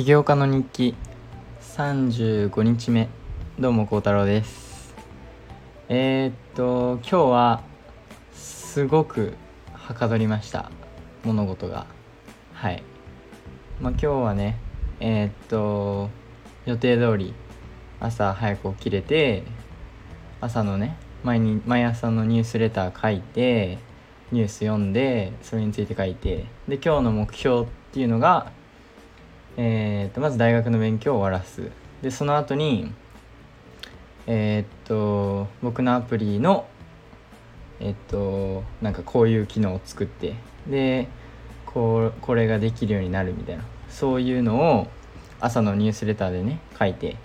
起業家の日記。35日目。どうも孝太郎です。えー、っと今日はすごくはかどりました。物事が。はい。まあ今日はねえー、っと予定通り朝早く起きれて朝のね毎に毎朝のニュースレター書いてニュース読んでそれについて書いて。で今日の目標っていうのがえー、とまず大学の勉強を終わらす。でその後にえっ、と僕のアプリのえっ、となんかこういう機能を作ってでここれができるようになるみたいな。そういうのを朝のニュースレターでね書いて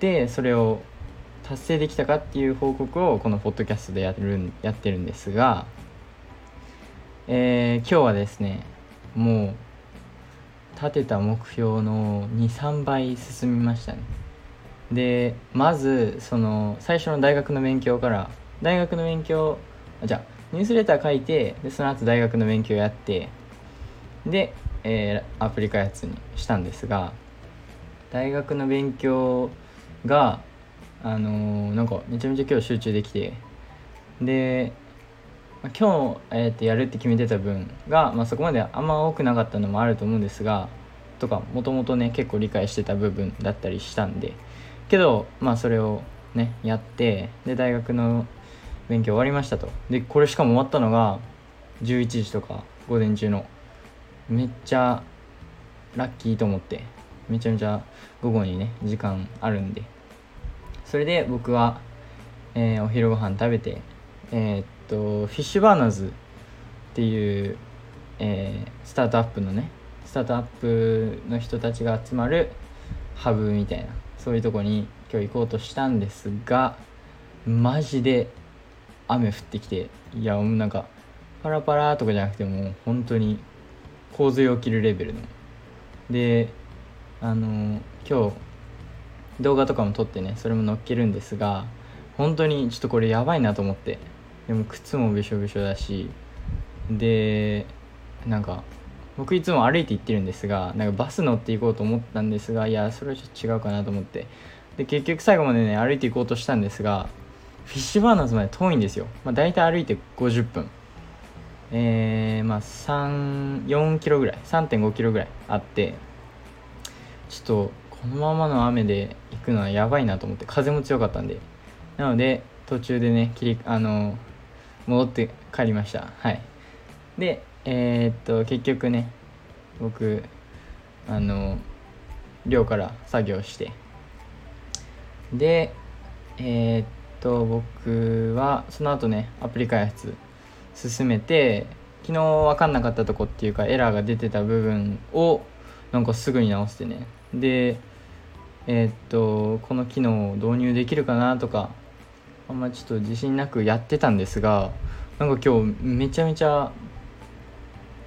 でそれを達成できたかっていう報告をこのポッドキャストでやるやってるんですが、えー、今日はですねもう立てた目標の23倍進みましたね。でまずその最初の大学の勉強から大学の勉強じゃあニュースレター書いてでその後大学の勉強やってで、えー、アプリ開発にしたんですが大学の勉強があのー、なんかめちゃめちゃ今日集中できてで今日、えー、とやるって決めてた分が、まあ、そこまであんま多くなかったのもあると思うんですがとかもともとね結構理解してた部分だったりしたんで。けどまあそれをねやってで大学の勉強終わりましたと。でこれしかも終わったのが11時とか午前中の。めっちゃラッキーと思って。めちゃめちゃ午後にね時間あるんで。それで僕は、えー、お昼ご飯食べてえー、っとフィッシュバーナーズっていう、えー、スタートアップのねスタートアップの人たちが集まるハブみたいなそういうとこに今日行こうとしたんですがマジで雨降ってきていやもうなんかパラパラとかじゃなくてもう本当に洪水起きるレベルの。であの今日動画とかも撮ってねそれも載っけるんですが本当にちょっとこれやばいなと思って。でも靴もびしょびしょだしでなんか僕いつも歩いて行ってるんですがなんかバス乗って行こうと思ったんですがいやそれはちょっと違うかなと思って。で結局最後までね歩いて行こうとしたんですがフィッシュバーナーズまで遠いんですよ、まあ、大体歩いて50分。えー、まあ34キロぐらい。3.5キロぐらいあって。ちょっとこのままの雨で行くのはやばいなと思って風も強かったんで。なので途中でね切りあの戻って帰りました。はい。でえー、っと結局ね僕あの寮から作業して。でえー、っと僕はその後ねアプリ開発進めて昨日分かんなかったとこっていうかエラーが出てた部分をなんかすぐに直してね。でえー、っとこの機能を導入できるかなとかあんまちょっと自信なくやってたんですがなんか今日めちゃめちゃ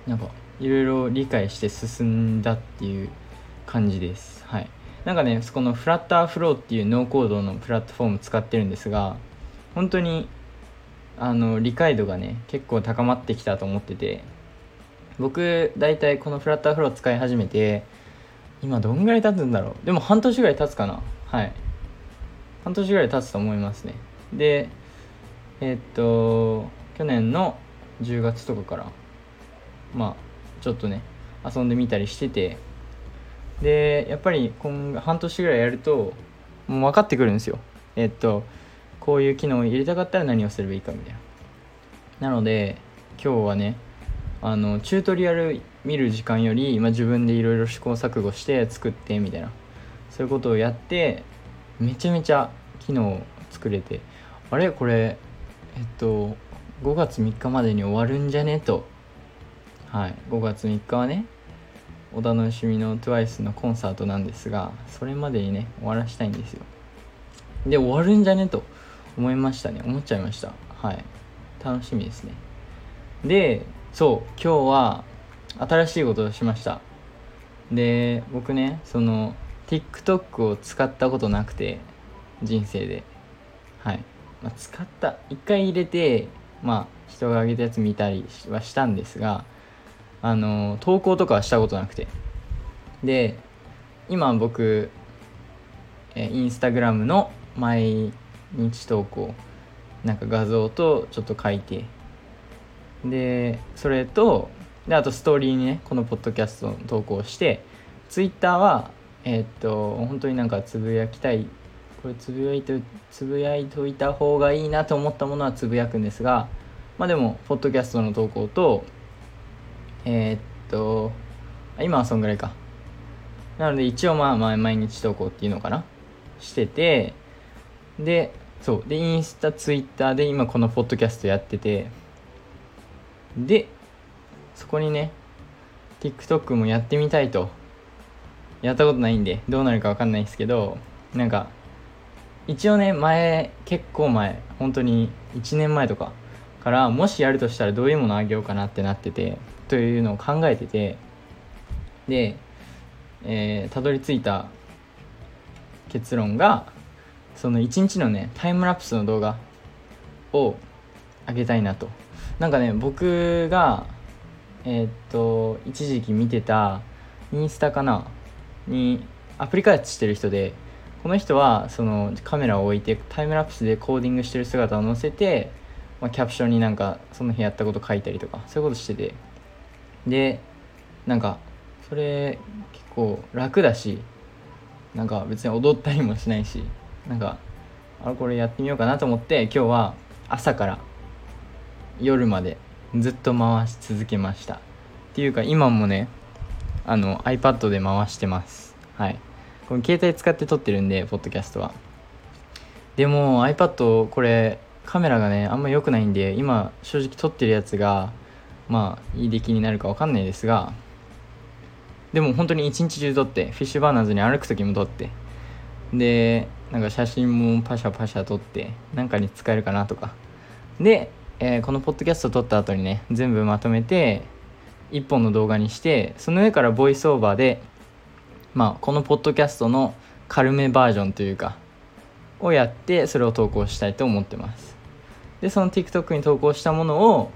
なんかいろいろ理解して進んだっていう感じです。はい。なんかねこのフラッターフローっていうノーコードのプラットフォーム使ってるんですが本当にあの理解度がね結構高まってきたと思ってて僕大体このフラッターフロー使い始めて今どんぐらい経つんだろう？でも半年ぐらい経つかな？はい。半年ぐらい経つと思いますね。でえ、っと去年の10月とかからまあちょっとね遊んでみたりしててでやっぱり今半年ぐらいやるともう分かってくるんですよ。えっとこういう機能を入れたかったら何をすればいいかみたいな。なので今日はねあのチュートリアル見る時間より、まあ、自分でいろいろ試行錯誤して作ってみたいな。そういうことをやってめちゃめちゃ機能を作れてあれ？これえっと5月3日までに終わるんじゃね？と。はい。5月3日はねお楽しみの TWICE のコンサートなんですがそれまでにね終わらしたいんですよ。で終わるんじゃね？と。思いましたね。思っちゃいました。はい。楽しみですね。でそう。今日は新しいことをしました。で僕ねその TikTok を使ったことなくて人生で。はい、まあ、使った一回入れてまあ人が上げたやつ見たりはしたんですがあの投稿とかはしたことなくて。で今僕、え、インスタグラムの毎日投稿なんか画像とちょっと書いてでそれとであとストーリーにねこのポッドキャストの投稿してツイッターはえー、っと本当になんかつぶやきたいこれつぶやいてつぶやいといた方がいいなと思ったものはつぶやくんですがまあでもポッドキャストの投稿とえー、っと今はそんぐらいか。なので一応まあ毎日投稿っていうのかな？しててでそうでインスタツイッターで今このポッドキャストやっててでそこにね TikTok もやってみたいと。やったことないんでどうなるか分かんないですけどなんか一応ね前結構前本当に1年前とかからもしやるとしたらどういうものあげようかなってなっててというのを考えててでえー、たどり着いた結論がその1日のねタイムラプスの動画をあげたいなと。なんかね僕がえー、っと一時期見てたインスタかなにアプリ開発してる人でこの人はそのカメラを置いてタイムラプスでコーディングしてる姿を載せて、まあ、キャプションになんかその日やったこと書いたりとかそういうことしてて。でなんかそれ結構楽だしなんか別に踊ったりもしないしなんかあれこれやってみようかなと思って今日は朝から夜までずっと回し続けました。っていうか今もねあの iPad で回してます。はい。この携帯使って撮ってるんでポッドキャストは。でも iPad これカメラがねあんま良くないんで今正直撮ってるやつがまあいい出来になるか分かんないですがでも本当に一日中撮ってフィッシュバーナーズに歩く時も撮ってでなんか写真もパシャパシャ撮ってなんかに使えるかなとか。で、えー、このポッドキャスト撮った後にね全部まとめて1本の動画にしてその上からボイスオーバーでまあこのポッドキャストの軽めバージョンというかをやってそれを投稿したいと思ってます。でその TikTok に投稿したものを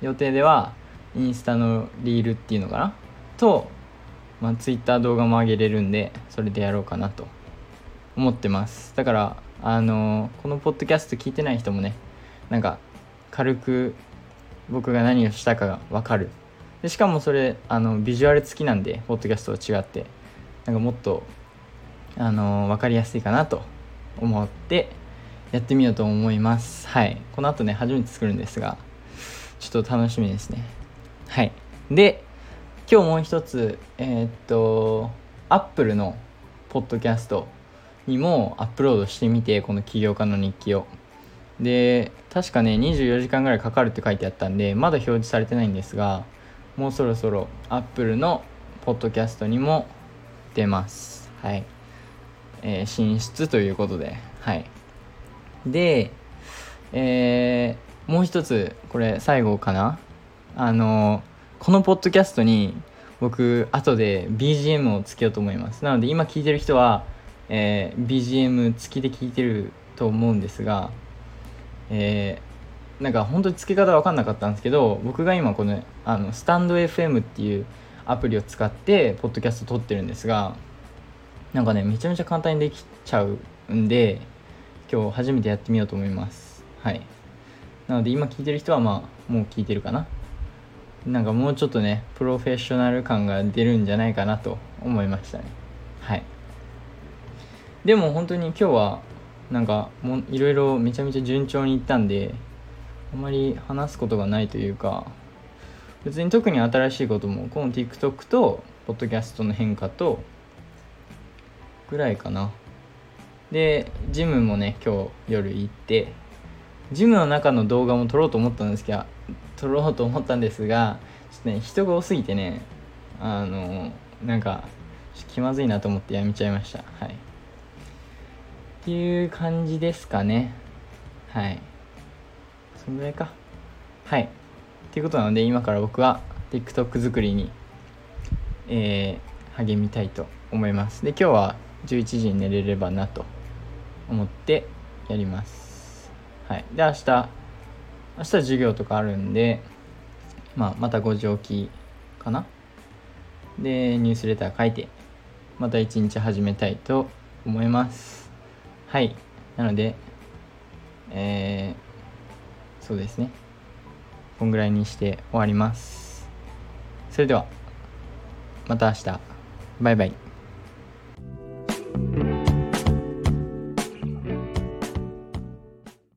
予定ではインスタのリールっていうのかな？とまあ、Twitter 動画も上げれるんでそれでやろうかなと思ってます。だからあの、このポッドキャスト聞いてない人もねなんか軽く僕が何をしたかが分かる。でしかもそれあのビジュアル付きなんでポッドキャストと違って。なんかもっとあのー、分かりやすいかなと思ってやってみようと思います。はい。この後ね初めて作るんですがちょっと楽しみですね。はい。で今日もう一つえー、っとアップルのポッドキャストにもアップロードしてみてこの起業家の日記を。で確かね24時間ぐらいかかるって書いてあったんでまだ表示されてないんですがもうそろそろアップルのポッドキャストにも出ます。はい、えー、進出ということで。はい。でえー、もう一つこれ最後かな。あのこのポッドキャストに僕後で BGM をつけようと思います。なので今聞いてる人は、えー、BGM 付きで聞いてると思うんですがえー、なんか本当に付け方分かんなかったんですけど僕が今このあのスタンド FM っていうアプリを使ってポッドキャスト撮ってるんですがなんかねめちゃめちゃ簡単にできちゃうんで今日初めてやってみようと思います。はい。なので今聞いてる人はまあもう聞いてるかな。なんかもうちょっとねプロフェッショナル感が出るんじゃないかなと思いましたね。はい。でも本当に今日はなんかもいろいろめちゃめちゃ順調にいったんであまり話すことがないというか別に特に新しいこともこの TikTok とポッドキャストの変化とぐらいかな。でジムもね今日夜行ってジムの中の動画も撮ろうと思ったんですけど撮ろうと思ったんですがちょっとね人が多すぎてねあのなんか気まずいなと思ってやめちゃいました。はい。っていう感じですかね。はい。そんぐらいか。はい。ていうことなので今から僕は TikTok 作りにえー、励みたいと思います。で今日は11時に寝れればなと思ってやります。はい。で明日明日授業とかあるんで、まあ、また5時起きかな。でニュースレター書いてまた一日始めたいと思います。はい。なのでえー、そうですね。こんぐらいにして終わります。それでは、また明日。バイバイ。